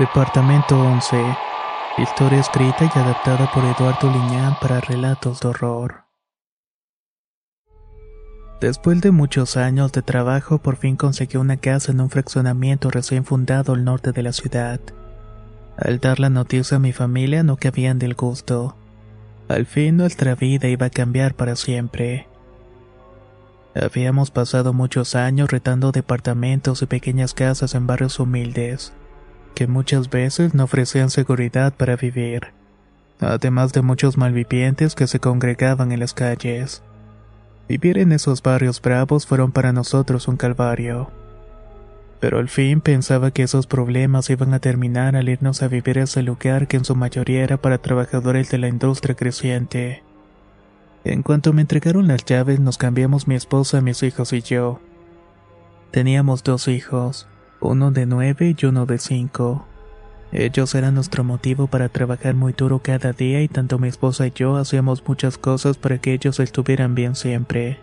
Departamento 11. Historia escrita y adaptada por Eduardo Liñán para relatos de horror. Después de muchos años de trabajo, por fin conseguí una casa en un fraccionamiento recién fundado al norte de la ciudad. Al dar la noticia a mi familia no cabían del gusto. Al fin nuestra vida iba a cambiar para siempre. Habíamos pasado muchos años retando departamentos y pequeñas casas en barrios humildes que muchas veces no ofrecían seguridad para vivir, además de muchos malvivientes que se congregaban en las calles. Vivir en esos barrios bravos fueron para nosotros un calvario. Pero al fin pensaba que esos problemas iban a terminar al irnos a vivir a ese lugar que en su mayoría era para trabajadores de la industria creciente. En cuanto me entregaron las llaves nos cambiamos mi esposa, mis hijos y yo. Teníamos dos hijos, uno de nueve y uno de cinco. Ellos eran nuestro motivo para trabajar muy duro cada día y tanto mi esposa y yo hacíamos muchas cosas para que ellos estuvieran bien siempre.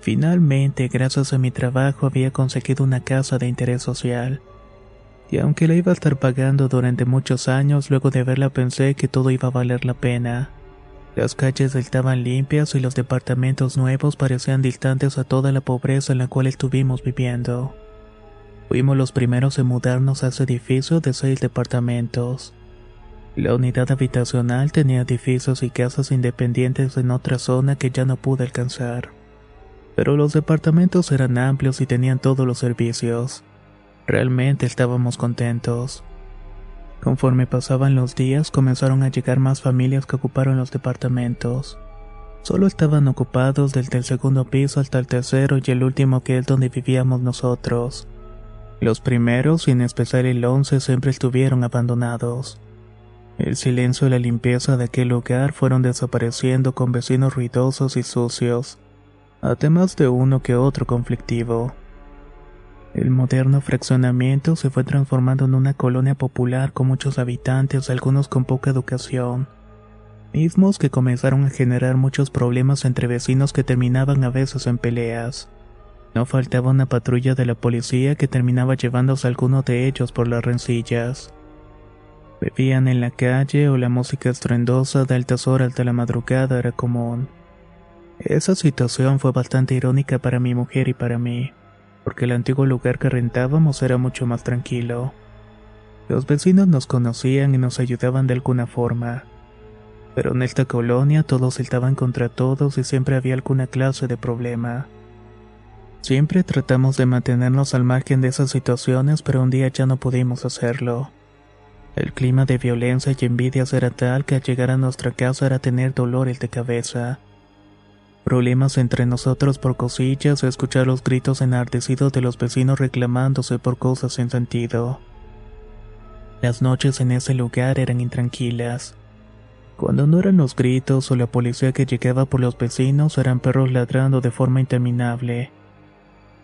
Finalmente, gracias a mi trabajo, había conseguido una casa de interés social. Y aunque la iba a estar pagando durante muchos años, luego de verla pensé que todo iba a valer la pena. Las calles estaban limpias y los departamentos nuevos parecían distantes a toda la pobreza en la cual estuvimos viviendo. Fuimos los primeros en mudarnos a ese edificio de seis departamentos. La unidad habitacional tenía edificios y casas independientes en otra zona que ya no pude alcanzar. Pero los departamentos eran amplios y tenían todos los servicios. Realmente estábamos contentos. Conforme pasaban los días, comenzaron a llegar más familias que ocuparon los departamentos. Solo estaban ocupados desde el segundo piso hasta el tercero y el último que es donde vivíamos nosotros. Los primeros, y en especial el once, siempre estuvieron abandonados. El silencio y la limpieza de aquel lugar fueron desapareciendo con vecinos ruidosos y sucios, además de uno que otro conflictivo. El moderno fraccionamiento se fue transformando en una colonia popular con muchos habitantes, algunos con poca educación, mismos que comenzaron a generar muchos problemas entre vecinos que terminaban a veces en peleas. No faltaba una patrulla de la policía que terminaba llevándose a alguno de ellos por las rencillas. Bebían en la calle o la música estruendosa de altas horas de la madrugada era común. Esa situación fue bastante irónica para mi mujer y para mí, porque el antiguo lugar que rentábamos era mucho más tranquilo. Los vecinos nos conocían y nos ayudaban de alguna forma. Pero en esta colonia todos estaban contra todos y siempre había alguna clase de problema. Siempre tratamos de mantenernos al margen de esas situaciones, pero un día ya no pudimos hacerlo. El clima de violencia y envidias era tal que al llegar a nuestra casa era tener dolores de cabeza. Problemas entre nosotros por cosillas o escuchar los gritos enardecidos de los vecinos reclamándose por cosas sin sentido. Las noches en ese lugar eran intranquilas. Cuando no eran los gritos o la policía que llegaba por los vecinos eran perros ladrando de forma interminable.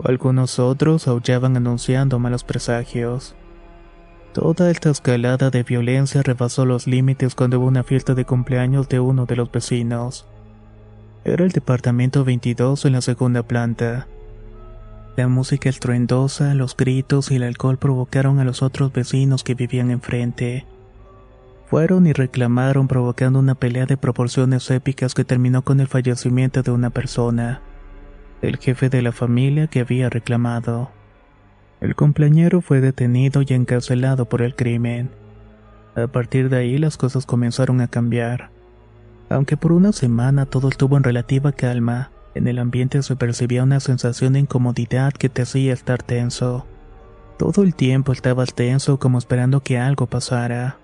Algunos otros aullaban anunciando malos presagios. Toda esta escalada de violencia rebasó los límites cuando hubo una fiesta de cumpleaños de uno de los vecinos. Era el departamento 22 en la segunda planta. La música estruendosa, los gritos y el alcohol provocaron a los otros vecinos que vivían enfrente. Fueron y reclamaron provocando una pelea de proporciones épicas que terminó con el fallecimiento de una persona, el jefe de la familia que había reclamado. El compañero fue detenido y encarcelado por el crimen. A partir de ahí las cosas comenzaron a cambiar. Aunque por una semana todo estuvo en relativa calma, en el ambiente se percibía una sensación de incomodidad que te hacía estar tenso. Todo el tiempo estabas tenso como esperando que algo pasara.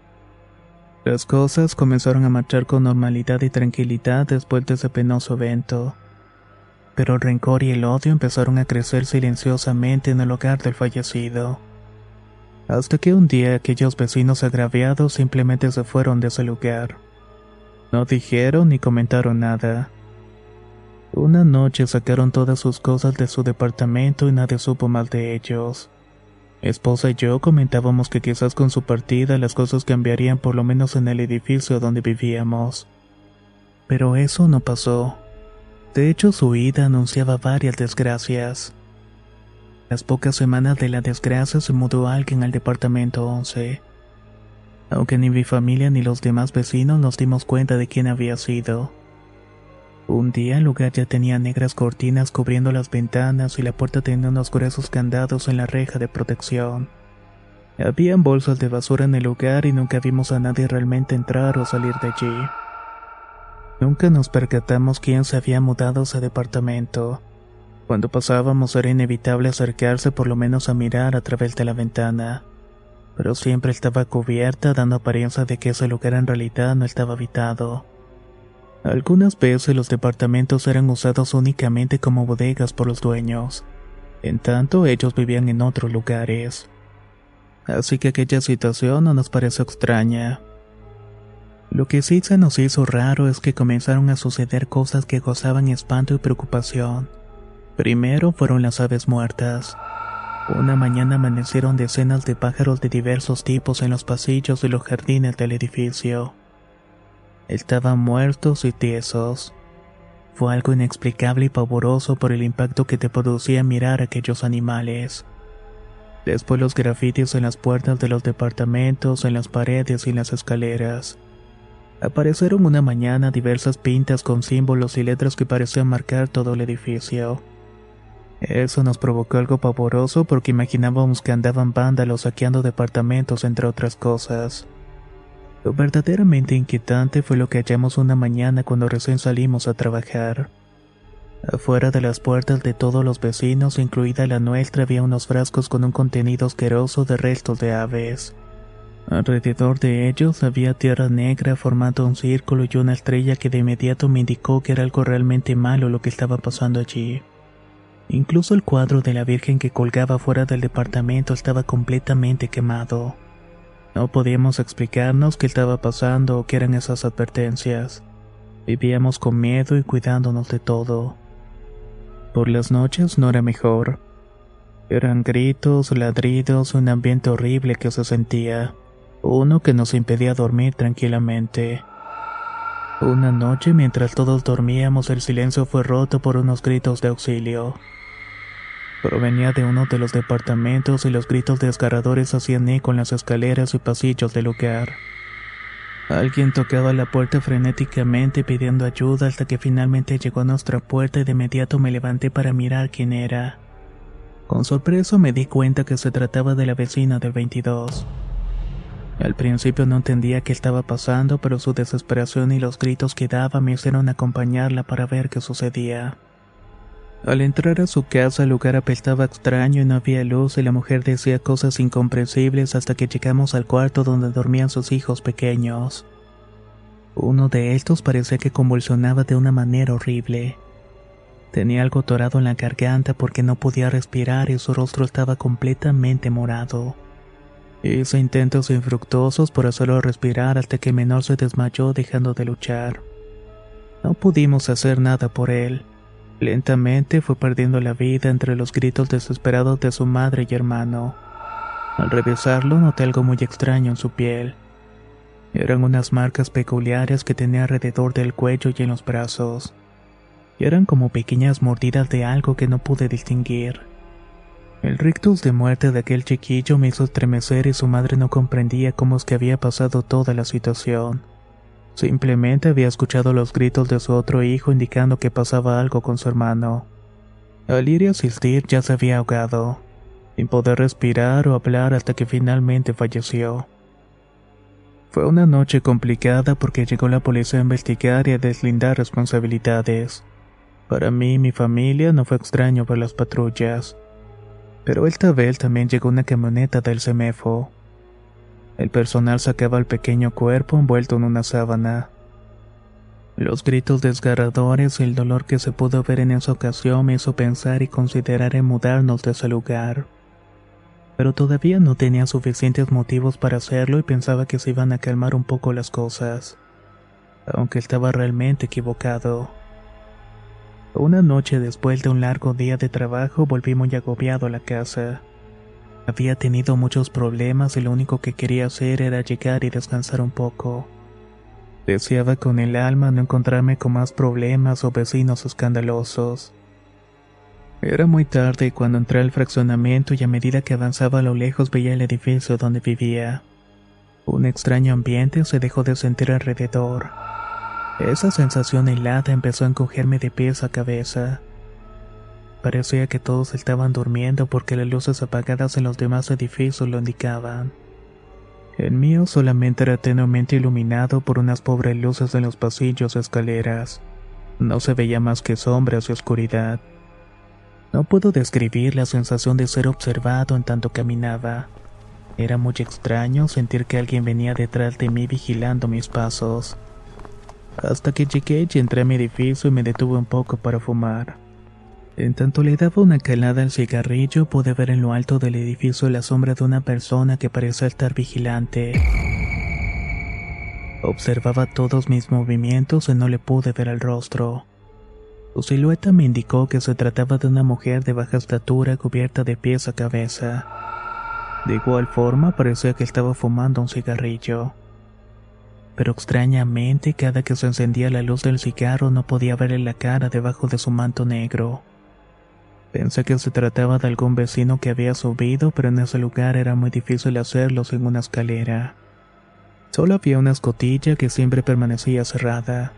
Las cosas comenzaron a marchar con normalidad y tranquilidad después de ese penoso evento. Pero el rencor y el odio empezaron a crecer silenciosamente en el hogar del fallecido. Hasta que un día aquellos vecinos agraviados simplemente se fueron de ese lugar. No dijeron ni comentaron nada. Una noche sacaron todas sus cosas de su departamento y nadie supo más de ellos. Esposa y yo comentábamos que quizás con su partida las cosas cambiarían por lo menos en el edificio donde vivíamos. Pero eso no pasó. De hecho, su ida anunciaba varias desgracias. Las pocas semanas de la desgracia se mudó alguien al departamento 11. Aunque ni mi familia ni los demás vecinos nos dimos cuenta de quién había sido. Un día el lugar ya tenía negras cortinas cubriendo las ventanas y la puerta tenía unos gruesos candados en la reja de protección. Habían bolsas de basura en el lugar y nunca vimos a nadie realmente entrar o salir de allí. Nunca nos percatamos quién se había mudado a ese departamento. Cuando pasábamos era inevitable acercarse por lo menos a mirar a través de la ventana, pero siempre estaba cubierta dando apariencia de que ese lugar en realidad no estaba habitado. Algunas veces los departamentos eran usados únicamente como bodegas por los dueños, en tanto ellos vivían en otros lugares. Así que aquella situación no nos pareció extraña. Lo que sí se nos hizo raro es que comenzaron a suceder cosas que gozaban espanto y preocupación. Primero fueron las aves muertas. Una mañana amanecieron decenas de pájaros de diversos tipos en los pasillos y los jardines del edificio. Estaban muertos y tiesos. Fue algo inexplicable y pavoroso por el impacto que te producía mirar aquellos animales. Después los grafitis en las puertas de los departamentos, en las paredes y en las escaleras. Aparecieron una mañana diversas pintas con símbolos y letras que parecían marcar todo el edificio. Eso nos provocó algo pavoroso porque imaginábamos que andaban vándalos saqueando departamentos entre otras cosas. Lo verdaderamente inquietante fue lo que hallamos una mañana cuando recién salimos a trabajar. Afuera de las puertas de todos los vecinos, incluida la nuestra, había unos frascos con un contenido asqueroso de restos de aves. Alrededor de ellos había tierra negra formando un círculo y una estrella que de inmediato me indicó que era algo realmente malo lo que estaba pasando allí. Incluso el cuadro de la Virgen que colgaba fuera del departamento estaba completamente quemado. No podíamos explicarnos qué estaba pasando o qué eran esas advertencias. Vivíamos con miedo y cuidándonos de todo. Por las noches no era mejor. Eran gritos, ladridos, un ambiente horrible que se sentía. Uno que nos impedía dormir tranquilamente. Una noche mientras todos dormíamos el silencio fue roto por unos gritos de auxilio. Provenía de uno de los departamentos y los gritos desgarradores hacían eco en las escaleras y pasillos del lugar. Alguien tocaba la puerta frenéticamente pidiendo ayuda hasta que finalmente llegó a nuestra puerta y de inmediato me levanté para mirar quién era. Con sorpresa me di cuenta que se trataba de la vecina del 22. Al principio no entendía qué estaba pasando, pero su desesperación y los gritos que daba me hicieron acompañarla para ver qué sucedía. Al entrar a su casa el lugar apestaba extraño y no había luz y la mujer decía cosas incomprensibles hasta que llegamos al cuarto donde dormían sus hijos pequeños. Uno de estos parecía que convulsionaba de una manera horrible. Tenía algo torado en la garganta porque no podía respirar y su rostro estaba completamente morado. Hice intentos infructuosos por hacerlo respirar hasta que menor se desmayó dejando de luchar. No pudimos hacer nada por él. Lentamente fue perdiendo la vida entre los gritos desesperados de su madre y hermano. Al revisarlo noté algo muy extraño en su piel. Eran unas marcas peculiares que tenía alrededor del cuello y en los brazos. Y eran como pequeñas mordidas de algo que no pude distinguir. El rictus de muerte de aquel chiquillo me hizo estremecer y su madre no comprendía cómo es que había pasado toda la situación. Simplemente había escuchado los gritos de su otro hijo indicando que pasaba algo con su hermano. Al ir y asistir ya se había ahogado, sin poder respirar o hablar hasta que finalmente falleció. Fue una noche complicada porque llegó la policía a investigar y a deslindar responsabilidades. Para mí y mi familia no fue extraño ver las patrullas. Pero esta vez también llegó una camioneta del CEMEFO. El personal sacaba al pequeño cuerpo envuelto en una sábana. Los gritos desgarradores y el dolor que se pudo ver en esa ocasión me hizo pensar y considerar en mudarnos de ese lugar. Pero todavía no tenía suficientes motivos para hacerlo y pensaba que se iban a calmar un poco las cosas. Aunque estaba realmente equivocado. Una noche después de un largo día de trabajo volví muy agobiado a la casa. Había tenido muchos problemas y lo único que quería hacer era llegar y descansar un poco. Deseaba con el alma no encontrarme con más problemas o vecinos escandalosos. Era muy tarde cuando entré al fraccionamiento y a medida que avanzaba a lo lejos veía el edificio donde vivía. Un extraño ambiente se dejó de sentir alrededor. Esa sensación helada empezó a encogerme de pies a cabeza. Parecía que todos estaban durmiendo porque las luces apagadas en los demás edificios lo indicaban. El mío solamente era tenuemente iluminado por unas pobres luces en los pasillos y escaleras. No se veía más que sombras y oscuridad. No puedo describir la sensación de ser observado en tanto caminaba. Era muy extraño sentir que alguien venía detrás de mí vigilando mis pasos hasta que llegué y entré a mi edificio y me detuve un poco para fumar. En tanto le daba una calada al cigarrillo, pude ver en lo alto del edificio la sombra de una persona que parecía estar vigilante. Observaba todos mis movimientos y no le pude ver el rostro. Su silueta me indicó que se trataba de una mujer de baja estatura cubierta de pies a cabeza. De igual forma parecía que estaba fumando un cigarrillo pero extrañamente cada que se encendía la luz del cigarro no podía verle la cara debajo de su manto negro. Pensé que se trataba de algún vecino que había subido, pero en ese lugar era muy difícil hacerlo sin una escalera. Solo había una escotilla que siempre permanecía cerrada.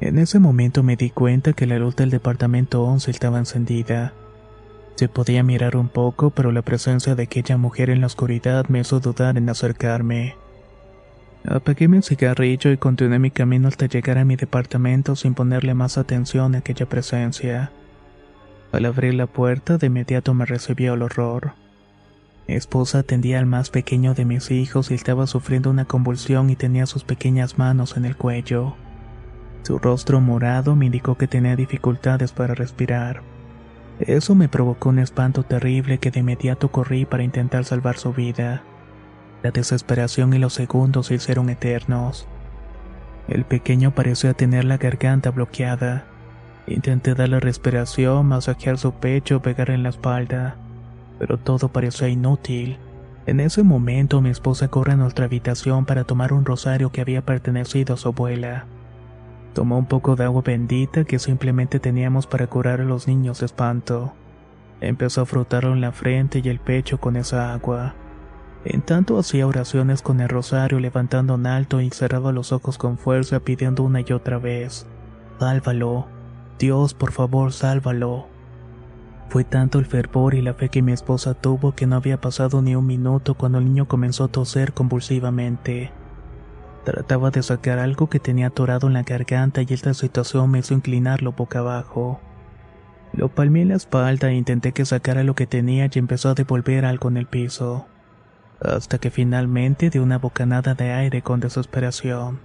En ese momento me di cuenta que la luz del departamento 11 estaba encendida. Se podía mirar un poco, pero la presencia de aquella mujer en la oscuridad me hizo dudar en acercarme. Apagué mi cigarrillo y continué mi camino hasta llegar a mi departamento sin ponerle más atención a aquella presencia. Al abrir la puerta, de inmediato me recibió el horror. Mi esposa atendía al más pequeño de mis hijos y estaba sufriendo una convulsión y tenía sus pequeñas manos en el cuello. Su rostro morado me indicó que tenía dificultades para respirar. Eso me provocó un espanto terrible que de inmediato corrí para intentar salvar su vida. La desesperación y los segundos se hicieron eternos. El pequeño parecía tener la garganta bloqueada. Intenté darle respiración, masajear su pecho, pegar en la espalda, pero todo parecía inútil. En ese momento mi esposa corre a nuestra habitación para tomar un rosario que había pertenecido a su abuela. Tomó un poco de agua bendita que simplemente teníamos para curar a los niños de espanto. Empezó a frotarlo en la frente y el pecho con esa agua. En tanto hacía oraciones con el rosario levantando en alto y cerraba los ojos con fuerza pidiendo una y otra vez, Sálvalo, Dios por favor sálvalo. Fue tanto el fervor y la fe que mi esposa tuvo que no había pasado ni un minuto cuando el niño comenzó a toser convulsivamente. Trataba de sacar algo que tenía atorado en la garganta y esta situación me hizo inclinarlo boca abajo. Lo palmé en la espalda e intenté que sacara lo que tenía y empezó a devolver algo en el piso hasta que finalmente dio una bocanada de aire con desesperación.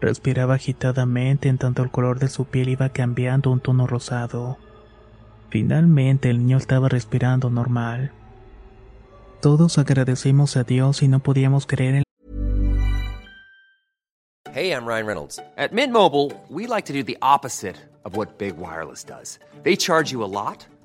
Respiraba agitadamente en tanto el color de su piel iba cambiando un tono rosado. Finalmente el niño estaba respirando normal. Todos agradecimos a Dios y no podíamos creer en Hey, I'm Ryan Reynolds. At Mint Mobile, we like to do the opposite of what Big Wireless does. They charge you a lot,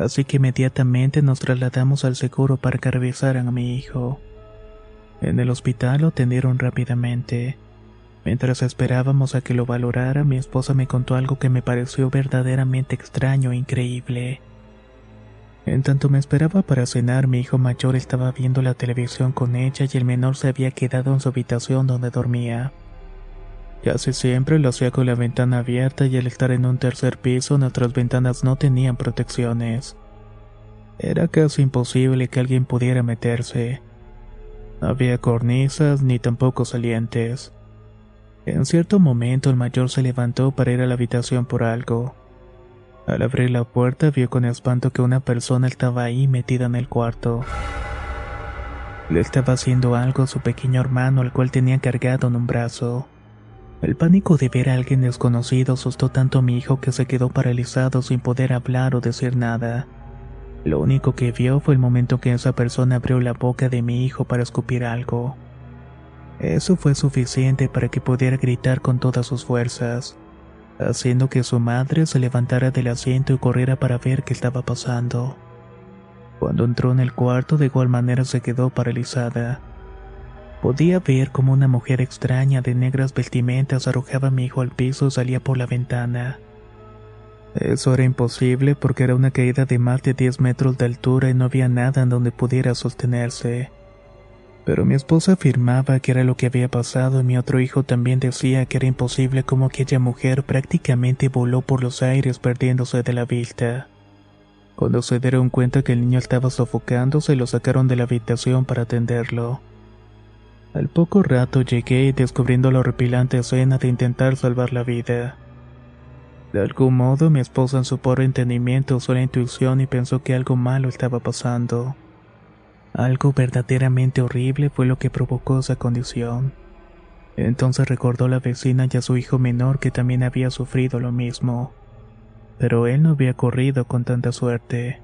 Así que inmediatamente nos trasladamos al seguro para que revisaran a mi hijo. En el hospital lo atendieron rápidamente. Mientras esperábamos a que lo valorara, mi esposa me contó algo que me pareció verdaderamente extraño e increíble. En tanto me esperaba para cenar, mi hijo mayor estaba viendo la televisión con ella y el menor se había quedado en su habitación donde dormía. Casi siempre lo hacía con la ventana abierta y al estar en un tercer piso nuestras ventanas no tenían protecciones. Era casi imposible que alguien pudiera meterse. No había cornisas ni tampoco salientes. En cierto momento el mayor se levantó para ir a la habitación por algo. Al abrir la puerta vio con espanto que una persona estaba ahí metida en el cuarto. Le estaba haciendo algo a su pequeño hermano al cual tenía cargado en un brazo. El pánico de ver a alguien desconocido asustó tanto a mi hijo que se quedó paralizado sin poder hablar o decir nada. Lo único que vio fue el momento que esa persona abrió la boca de mi hijo para escupir algo. Eso fue suficiente para que pudiera gritar con todas sus fuerzas, haciendo que su madre se levantara del asiento y corriera para ver qué estaba pasando. Cuando entró en el cuarto de igual manera se quedó paralizada. Podía ver como una mujer extraña de negras vestimentas arrojaba a mi hijo al piso y salía por la ventana. Eso era imposible porque era una caída de más de 10 metros de altura y no había nada en donde pudiera sostenerse. Pero mi esposa afirmaba que era lo que había pasado y mi otro hijo también decía que era imposible como aquella mujer prácticamente voló por los aires perdiéndose de la vista. Cuando se dieron cuenta que el niño estaba sofocando, se lo sacaron de la habitación para atenderlo. Al poco rato llegué descubriendo la horripilante escena de intentar salvar la vida. De algún modo mi esposa en su pobre entendimiento usó la intuición y pensó que algo malo estaba pasando. Algo verdaderamente horrible fue lo que provocó esa condición. Entonces recordó a la vecina y a su hijo menor que también había sufrido lo mismo. Pero él no había corrido con tanta suerte.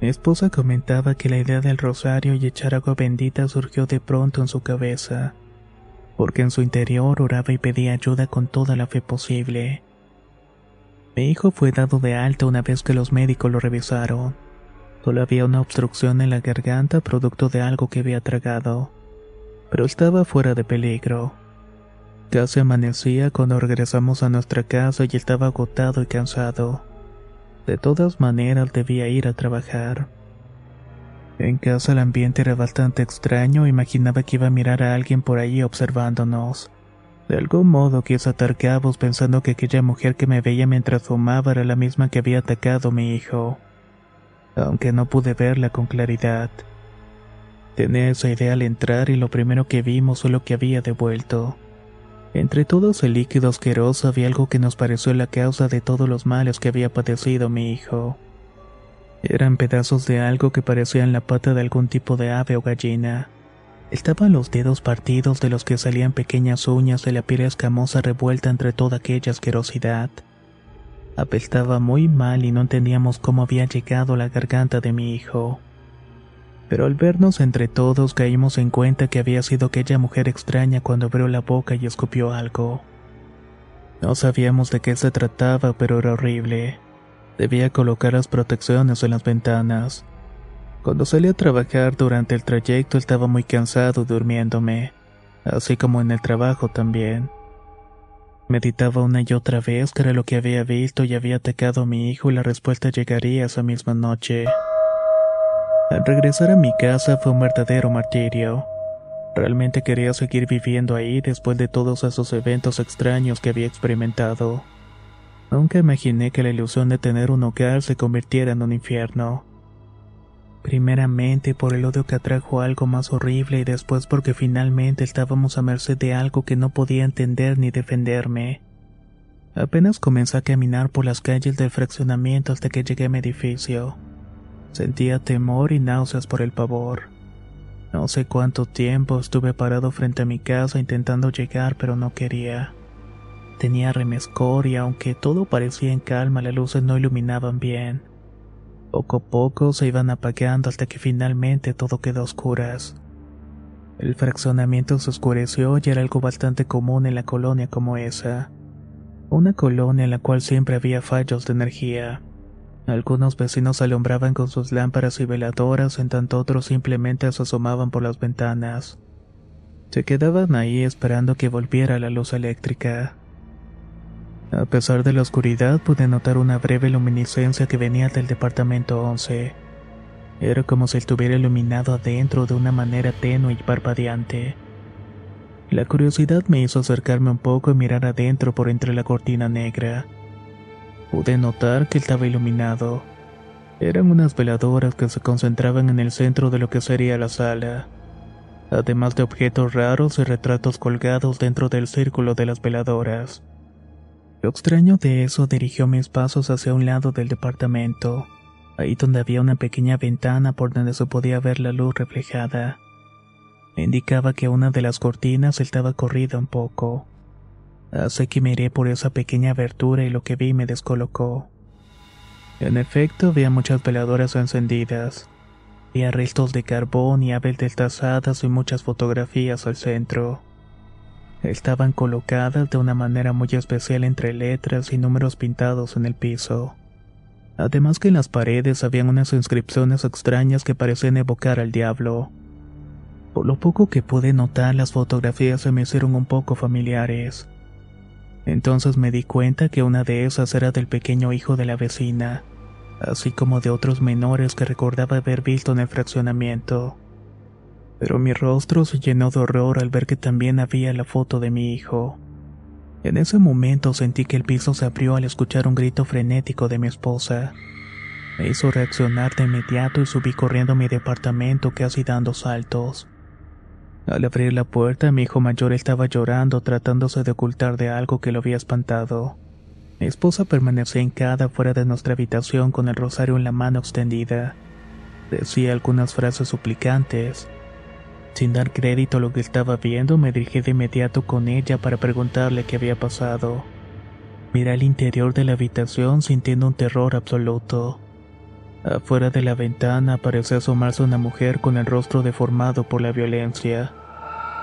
Mi esposa comentaba que la idea del rosario y echar agua bendita surgió de pronto en su cabeza, porque en su interior oraba y pedía ayuda con toda la fe posible. Mi hijo fue dado de alta una vez que los médicos lo revisaron. Solo había una obstrucción en la garganta producto de algo que había tragado, pero estaba fuera de peligro. Casi amanecía cuando regresamos a nuestra casa y estaba agotado y cansado. De todas maneras debía ir a trabajar. En casa el ambiente era bastante extraño, imaginaba que iba a mirar a alguien por ahí observándonos. De algún modo quise atar cabos pensando que aquella mujer que me veía mientras fumaba era la misma que había atacado a mi hijo, aunque no pude verla con claridad. Tenía esa idea al entrar y lo primero que vimos fue lo que había devuelto. Entre todo ese líquido asqueroso había algo que nos pareció la causa de todos los males que había padecido mi hijo. Eran pedazos de algo que parecían la pata de algún tipo de ave o gallina. Estaban los dedos partidos de los que salían pequeñas uñas de la piel escamosa revuelta entre toda aquella asquerosidad. Apestaba muy mal y no entendíamos cómo había llegado a la garganta de mi hijo. Pero al vernos entre todos caímos en cuenta que había sido aquella mujer extraña cuando abrió la boca y escupió algo. No sabíamos de qué se trataba, pero era horrible. Debía colocar las protecciones en las ventanas. Cuando salí a trabajar durante el trayecto estaba muy cansado durmiéndome, así como en el trabajo también. Meditaba una y otra vez que era lo que había visto y había atacado a mi hijo y la respuesta llegaría esa misma noche. Al regresar a mi casa fue un verdadero martirio. Realmente quería seguir viviendo ahí después de todos esos eventos extraños que había experimentado. Nunca imaginé que la ilusión de tener un hogar se convirtiera en un infierno. Primeramente por el odio que atrajo algo más horrible y después porque finalmente estábamos a merced de algo que no podía entender ni defenderme. Apenas comencé a caminar por las calles del fraccionamiento hasta que llegué a mi edificio. Sentía temor y náuseas por el pavor. No sé cuánto tiempo estuve parado frente a mi casa intentando llegar, pero no quería. Tenía remescor y aunque todo parecía en calma, las luces no iluminaban bien. Poco a poco se iban apagando hasta que finalmente todo quedó a oscuras. El fraccionamiento se oscureció y era algo bastante común en la colonia como esa. Una colonia en la cual siempre había fallos de energía. Algunos vecinos alumbraban con sus lámparas y veladoras, en tanto otros simplemente se asomaban por las ventanas. Se quedaban ahí esperando que volviera la luz eléctrica. A pesar de la oscuridad, pude notar una breve luminiscencia que venía del departamento 11. Era como si estuviera iluminado adentro de una manera tenue y parpadeante. La curiosidad me hizo acercarme un poco y mirar adentro por entre la cortina negra. Pude notar que estaba iluminado. Eran unas veladoras que se concentraban en el centro de lo que sería la sala, además de objetos raros y retratos colgados dentro del círculo de las veladoras. Lo extraño de eso dirigió mis pasos hacia un lado del departamento, ahí donde había una pequeña ventana por donde se podía ver la luz reflejada indicaba que una de las cortinas estaba corrida un poco. Así que miré por esa pequeña abertura y lo que vi me descolocó. En efecto, había muchas veladoras encendidas. Había restos de carbón y aves destazadas y muchas fotografías al centro. Estaban colocadas de una manera muy especial entre letras y números pintados en el piso. Además que en las paredes habían unas inscripciones extrañas que parecían evocar al diablo. Por lo poco que pude notar, las fotografías se me hicieron un poco familiares. Entonces me di cuenta que una de esas era del pequeño hijo de la vecina, así como de otros menores que recordaba haber visto en el fraccionamiento. Pero mi rostro se llenó de horror al ver que también había la foto de mi hijo. En ese momento sentí que el piso se abrió al escuchar un grito frenético de mi esposa. Me hizo reaccionar de inmediato y subí corriendo a mi departamento casi dando saltos. Al abrir la puerta, mi hijo mayor estaba llorando tratándose de ocultar de algo que lo había espantado. Mi esposa permanecía hincada fuera de nuestra habitación con el rosario en la mano extendida. Decía algunas frases suplicantes. Sin dar crédito a lo que estaba viendo, me dirigí de inmediato con ella para preguntarle qué había pasado. Miré al interior de la habitación sintiendo un terror absoluto. Afuera de la ventana parecía asomarse una mujer con el rostro deformado por la violencia.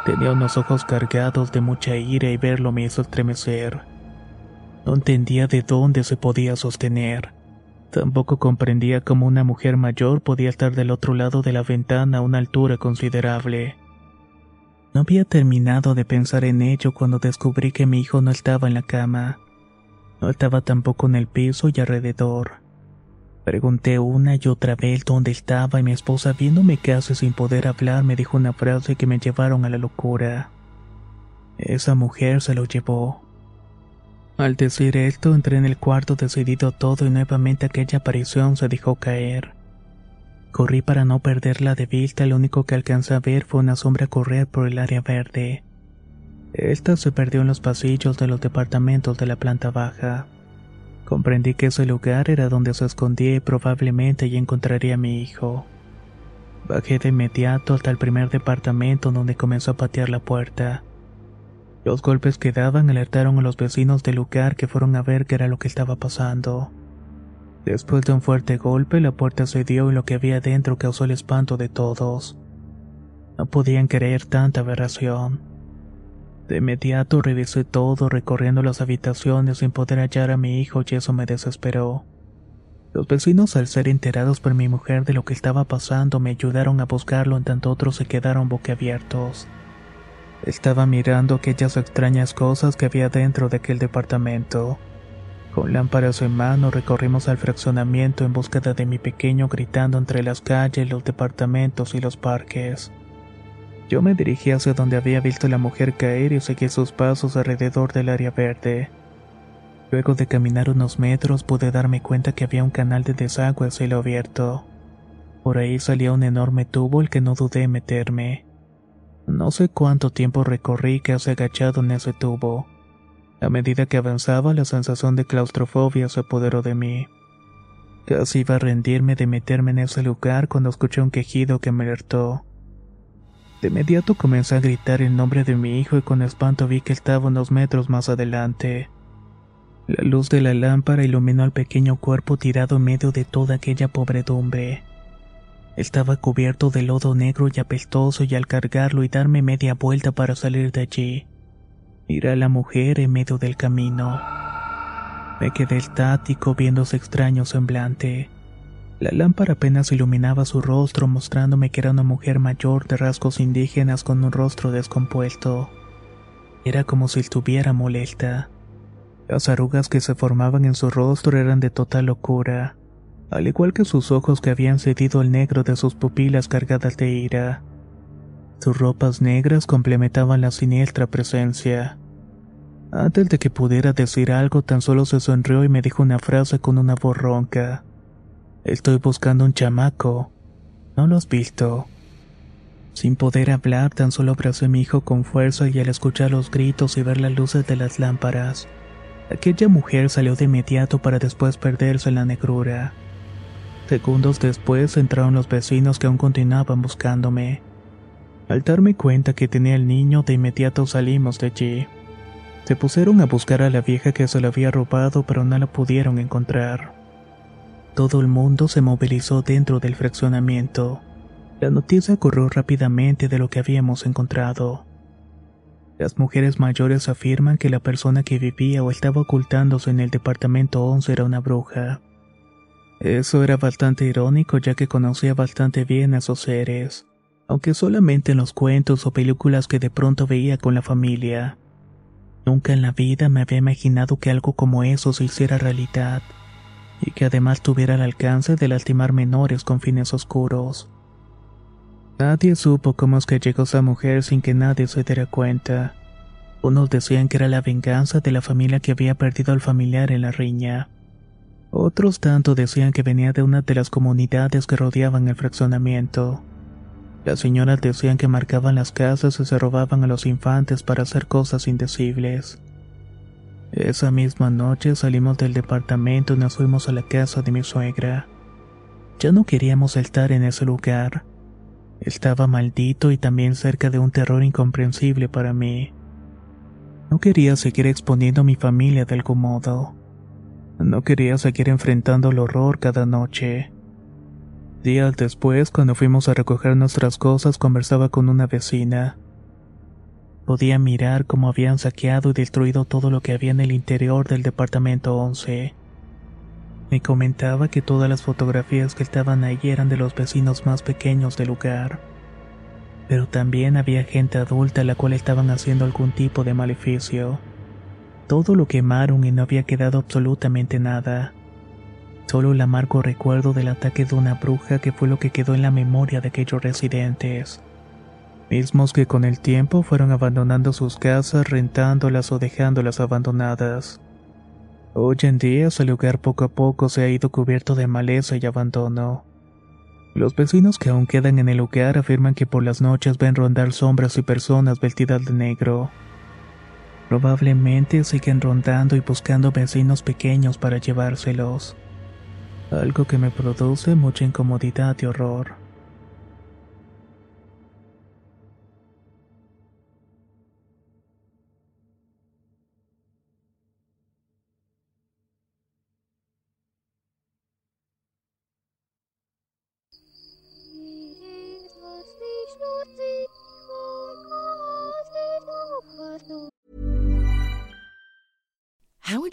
Tenía unos ojos cargados de mucha ira y verlo me hizo estremecer. No entendía de dónde se podía sostener. Tampoco comprendía cómo una mujer mayor podía estar del otro lado de la ventana a una altura considerable. No había terminado de pensar en ello cuando descubrí que mi hijo no estaba en la cama. No estaba tampoco en el piso y alrededor. Pregunté una y otra vez dónde estaba y mi esposa viéndome casi sin poder hablar me dijo una frase que me llevaron a la locura. Esa mujer se lo llevó. Al decir esto entré en el cuarto decidido todo y nuevamente aquella aparición se dejó caer. Corrí para no perderla de vista, lo único que alcancé a ver fue una sombra correr por el área verde. Esta se perdió en los pasillos de los departamentos de la planta baja. Comprendí que ese lugar era donde se escondía y probablemente ya encontraría a mi hijo. Bajé de inmediato hasta el primer departamento donde comenzó a patear la puerta. Los golpes que daban alertaron a los vecinos del lugar que fueron a ver qué era lo que estaba pasando. Después de un fuerte golpe, la puerta cedió y lo que había dentro causó el espanto de todos. No podían creer tanta aberración. De inmediato revisé todo, recorriendo las habitaciones sin poder hallar a mi hijo y eso me desesperó. Los vecinos, al ser enterados por mi mujer de lo que estaba pasando, me ayudaron a buscarlo en tanto otros se quedaron boquiabiertos. Estaba mirando aquellas extrañas cosas que había dentro de aquel departamento. Con lámparas en mano recorrimos al fraccionamiento en búsqueda de mi pequeño gritando entre las calles, los departamentos y los parques. Yo me dirigí hacia donde había visto la mujer caer y seguí sus pasos alrededor del área verde. Luego de caminar unos metros pude darme cuenta que había un canal de desagüe a cielo abierto. Por ahí salía un enorme tubo el que no dudé en meterme. No sé cuánto tiempo recorrí casi agachado en ese tubo. A medida que avanzaba, la sensación de claustrofobia se apoderó de mí. Casi iba a rendirme de meterme en ese lugar cuando escuché un quejido que me alertó. De inmediato comencé a gritar el nombre de mi hijo y con espanto vi que estaba unos metros más adelante. La luz de la lámpara iluminó al pequeño cuerpo tirado en medio de toda aquella pobredumbre. Estaba cubierto de lodo negro y apestoso y al cargarlo y darme media vuelta para salir de allí, miré a la mujer en medio del camino. Me quedé estático viendo su extraño semblante. La lámpara apenas iluminaba su rostro mostrándome que era una mujer mayor de rasgos indígenas con un rostro descompuesto. Era como si estuviera molesta. Las arrugas que se formaban en su rostro eran de total locura al igual que sus ojos que habían cedido el negro de sus pupilas cargadas de ira. Sus ropas negras complementaban la siniestra presencia. Antes de que pudiera decir algo, tan solo se sonrió y me dijo una frase con una voz ronca. Estoy buscando un chamaco. ¿No lo has visto? Sin poder hablar, tan solo abracé a mi hijo con fuerza y al escuchar los gritos y ver las luces de las lámparas, aquella mujer salió de inmediato para después perderse en la negrura. Segundos después entraron los vecinos que aún continuaban buscándome. Al darme cuenta que tenía el niño, de inmediato salimos de allí. Se pusieron a buscar a la vieja que se lo había robado, pero no la pudieron encontrar. Todo el mundo se movilizó dentro del fraccionamiento. La noticia corrió rápidamente de lo que habíamos encontrado. Las mujeres mayores afirman que la persona que vivía o estaba ocultándose en el departamento 11 era una bruja. Eso era bastante irónico ya que conocía bastante bien a esos seres, aunque solamente en los cuentos o películas que de pronto veía con la familia. Nunca en la vida me había imaginado que algo como eso se hiciera realidad, y que además tuviera el alcance de lastimar menores con fines oscuros. Nadie supo cómo es que llegó esa mujer sin que nadie se diera cuenta. Unos decían que era la venganza de la familia que había perdido al familiar en la riña. Otros tanto decían que venía de una de las comunidades que rodeaban el fraccionamiento. Las señoras decían que marcaban las casas y se robaban a los infantes para hacer cosas indecibles. Esa misma noche salimos del departamento y nos fuimos a la casa de mi suegra. Ya no queríamos estar en ese lugar. Estaba maldito y también cerca de un terror incomprensible para mí. No quería seguir exponiendo a mi familia de algún modo. No quería seguir enfrentando el horror cada noche. Días después, cuando fuimos a recoger nuestras cosas, conversaba con una vecina. Podía mirar cómo habían saqueado y destruido todo lo que había en el interior del departamento 11. Me comentaba que todas las fotografías que estaban ahí eran de los vecinos más pequeños del lugar. Pero también había gente adulta a la cual estaban haciendo algún tipo de maleficio. Todo lo quemaron y no había quedado absolutamente nada. Solo el amargo recuerdo del ataque de una bruja que fue lo que quedó en la memoria de aquellos residentes. Mismos que con el tiempo fueron abandonando sus casas, rentándolas o dejándolas abandonadas. Hoy en día ese lugar poco a poco se ha ido cubierto de maleza y abandono. Los vecinos que aún quedan en el lugar afirman que por las noches ven rondar sombras y personas vestidas de negro. Probablemente siguen rondando y buscando vecinos pequeños para llevárselos. Algo que me produce mucha incomodidad y horror.